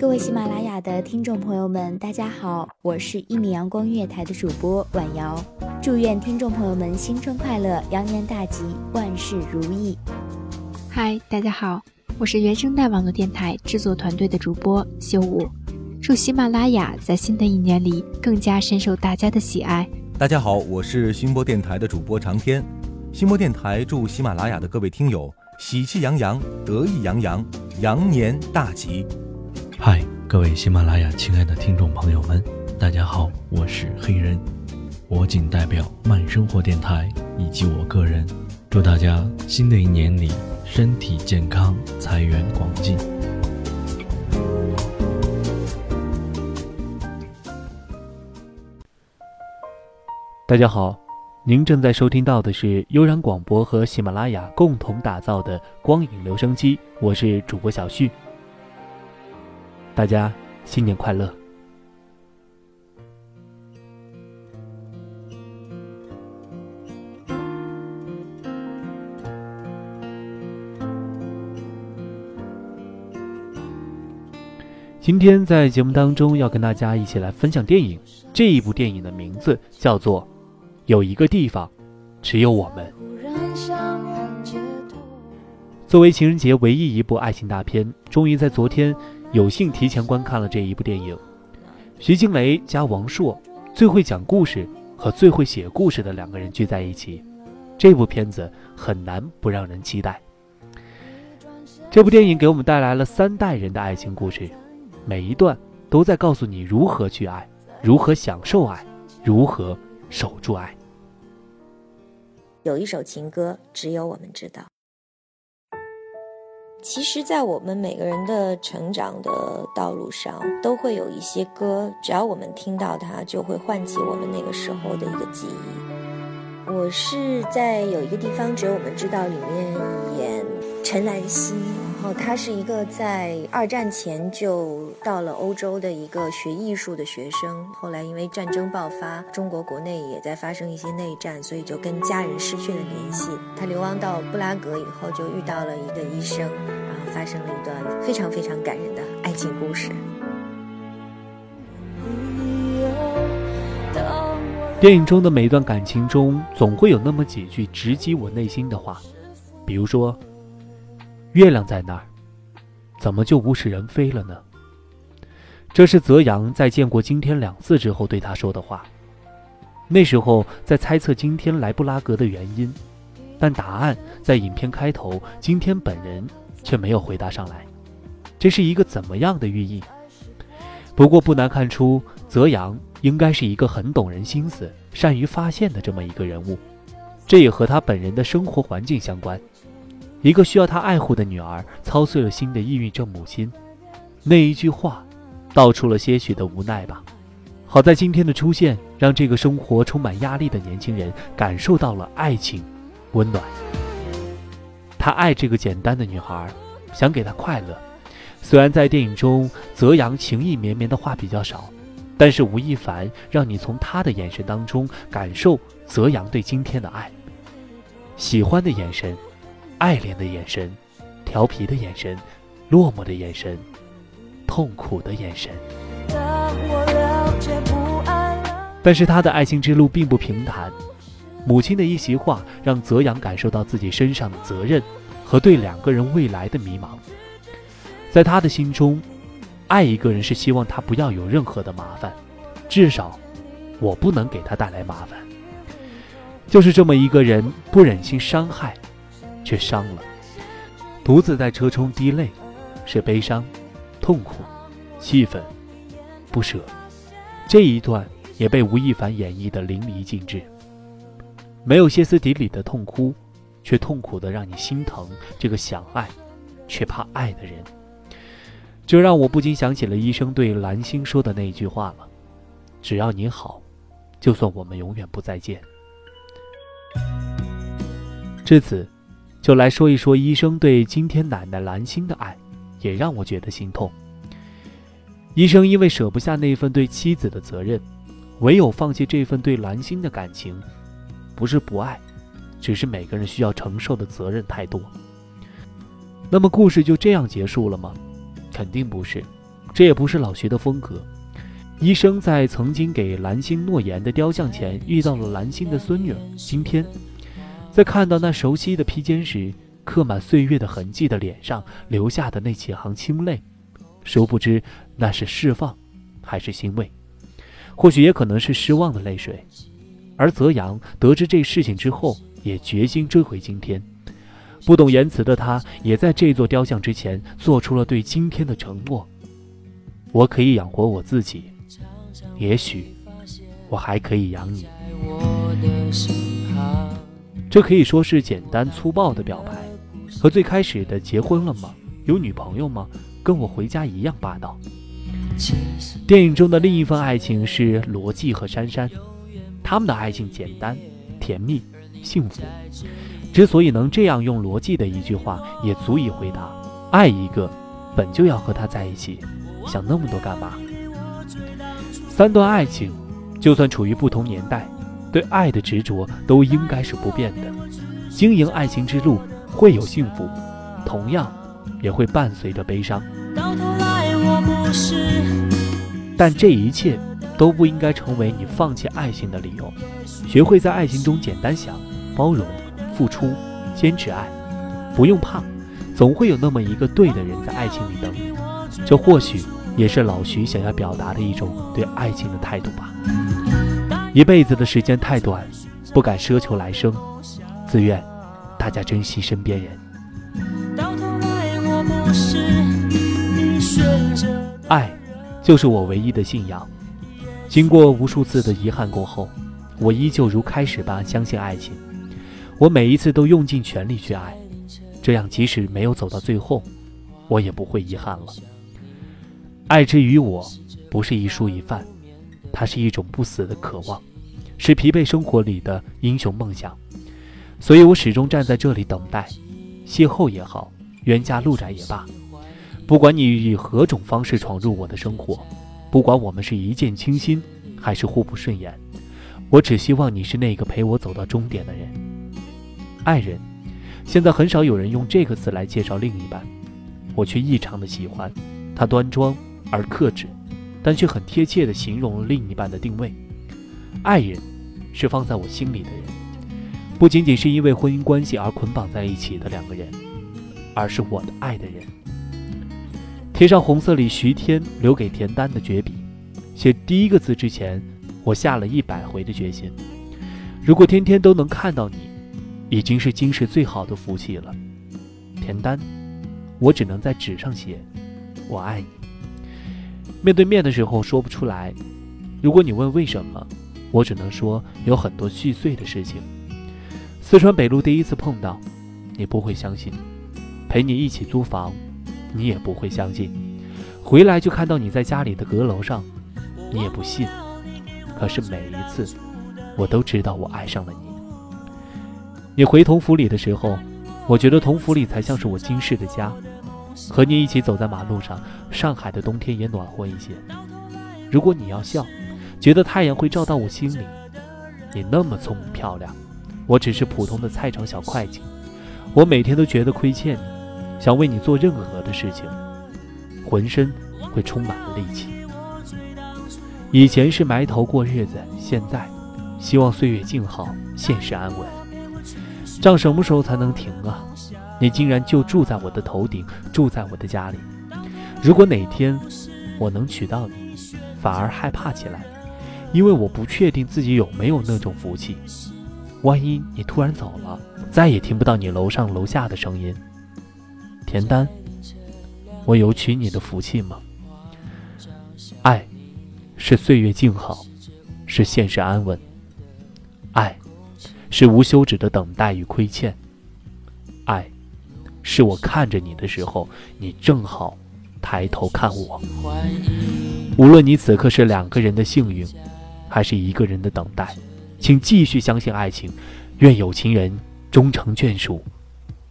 各位喜马拉雅的听众朋友们，大家好，我是一米阳光音乐台的主播婉瑶，祝愿听众朋友们新春快乐，羊年大吉，万事如意。嗨，大家好，我是原声带网络电台制作团队的主播修武，祝喜马拉雅在新的一年里更加深受大家的喜爱。大家好，我是新播电台的主播长天，新播电台祝喜马拉雅的各位听友喜气洋洋，得意洋洋，羊年大吉。嗨，各位喜马拉雅亲爱的听众朋友们，大家好，我是黑人，我仅代表慢生活电台以及我个人，祝大家新的一年里身体健康，财源广进。大家好，您正在收听到的是悠然广播和喜马拉雅共同打造的光影留声机，我是主播小旭。大家新年快乐！今天在节目当中要跟大家一起来分享电影，这一部电影的名字叫做《有一个地方，只有我们》。作为情人节唯一一部爱情大片，终于在昨天。有幸提前观看了这一部电影，徐静蕾加王朔，最会讲故事和最会写故事的两个人聚在一起，这部片子很难不让人期待。这部电影给我们带来了三代人的爱情故事，每一段都在告诉你如何去爱，如何享受爱，如何守住爱。有一首情歌，只有我们知道。其实，在我们每个人的成长的道路上，都会有一些歌，只要我们听到它，就会唤起我们那个时候的一个记忆。我是在有一个地方，只有我们知道里面演陈兰希。然后他是一个在二战前就到了欧洲的一个学艺术的学生，后来因为战争爆发，中国国内也在发生一些内战，所以就跟家人失去了联系。他流亡到布拉格以后，就遇到了一个医生，然后发生了一段非常非常感人的爱情故事。电影中的每一段感情中，总会有那么几句直击我内心的话，比如说。月亮在那儿，怎么就物是人非了呢？这是泽阳在见过今天两次之后对他说的话。那时候在猜测今天来布拉格的原因，但答案在影片开头，今天本人却没有回答上来。这是一个怎么样的寓意？不过不难看出，泽阳应该是一个很懂人心思、善于发现的这么一个人物。这也和他本人的生活环境相关。一个需要他爱护的女儿，操碎了心的抑郁症母亲，那一句话，道出了些许的无奈吧。好在今天的出现，让这个生活充满压力的年轻人感受到了爱情，温暖。他爱这个简单的女孩，想给她快乐。虽然在电影中，泽阳情意绵绵的话比较少，但是吴亦凡让你从他的眼神当中感受泽阳对今天的爱，喜欢的眼神。爱恋的眼神，调皮的眼神，落寞的眼神，痛苦的眼神。但是他的爱情之路并不平坦，母亲的一席话让泽阳感受到自己身上的责任和对两个人未来的迷茫。在他的心中，爱一个人是希望他不要有任何的麻烦，至少我不能给他带来麻烦。就是这么一个人，不忍心伤害。却伤了，独自在车中滴泪，是悲伤、痛苦、气愤、不舍。这一段也被吴亦凡演绎的淋漓尽致，没有歇斯底里的痛哭，却痛苦的让你心疼这个想爱却怕爱的人。这让我不禁想起了医生对蓝星说的那一句话了：“只要你好，就算我们永远不再见。”至此。就来说一说医生对今天奶奶蓝心的爱，也让我觉得心痛。医生因为舍不下那份对妻子的责任，唯有放弃这份对蓝心的感情，不是不爱，只是每个人需要承受的责任太多。那么故事就这样结束了吗？肯定不是，这也不是老徐的风格。医生在曾经给蓝星诺言的雕像前遇到了蓝星的孙女今天，在看到那熟悉的披肩时，刻满岁月的痕迹的脸上留下的那几行清泪，殊不知那是释放，还是欣慰，或许也可能是失望的泪水。而泽阳得知这事情之后，也决心追回今天。不懂言辞的他，也在这座雕像之前做出了对今天的承诺：我可以养活我自己。也许，我还可以养你。这可以说是简单粗暴的表白，和最开始的“结婚了吗？有女朋友吗？跟我回家”一样霸道。电影中的另一份爱情是罗辑和珊珊，他们的爱情简单、甜蜜、幸福。之所以能这样用罗辑的一句话，也足以回答：爱一个，本就要和他在一起，想那么多干嘛？三段爱情，就算处于不同年代，对爱的执着都应该是不变的。经营爱情之路会有幸福，同样也会伴随着悲伤。但这一切都不应该成为你放弃爱情的理由。学会在爱情中简单想、包容、付出、坚持爱，不用怕，总会有那么一个对的人在爱情里等你。这或许。也是老徐想要表达的一种对爱情的态度吧。一辈子的时间太短，不敢奢求来生，自愿大家珍惜身边人。爱，就是我唯一的信仰。经过无数次的遗憾过后，我依旧如开始般相信爱情。我每一次都用尽全力去爱，这样即使没有走到最后，我也不会遗憾了。爱之于我，不是一蔬一饭，它是一种不死的渴望，是疲惫生活里的英雄梦想。所以我始终站在这里等待，邂逅也好，冤家路窄也罢，不管你以何种方式闯入我的生活，不管我们是一见倾心还是互不顺眼，我只希望你是那个陪我走到终点的人。爱人，现在很少有人用这个词来介绍另一半，我却异常的喜欢，他端庄。而克制，但却很贴切地形容了另一半的定位。爱人，是放在我心里的人，不仅仅是因为婚姻关系而捆绑在一起的两个人，而是我的爱的人。贴上红色里徐天留给田丹的绝笔，写第一个字之前，我下了一百回的决心。如果天天都能看到你，已经是今世最好的福气了。田丹，我只能在纸上写，我爱你。面对面的时候说不出来，如果你问为什么，我只能说有很多细碎的事情。四川北路第一次碰到，你不会相信；陪你一起租房，你也不会相信；回来就看到你在家里的阁楼上，你也不信。可是每一次，我都知道我爱上了你。你回同福里的时候，我觉得同福里才像是我今世的家。和你一起走在马路上，上海的冬天也暖和一些。如果你要笑，觉得太阳会照到我心里。你那么聪明漂亮，我只是普通的菜场小会计。我每天都觉得亏欠你，想为你做任何的事情，浑身会充满了力气。以前是埋头过日子，现在希望岁月静好，现实安稳。账什么时候才能停啊？你竟然就住在我的头顶，住在我的家里。如果哪天我能娶到你，反而害怕起来，因为我不确定自己有没有那种福气。万一你突然走了，再也听不到你楼上楼下的声音。田丹，我有娶你的福气吗？爱，是岁月静好，是现实安稳。爱，是无休止的等待与亏欠。爱。是我看着你的时候，你正好抬头看我。无论你此刻是两个人的幸运，还是一个人的等待，请继续相信爱情。愿有情人终成眷属，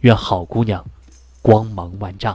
愿好姑娘光芒万丈。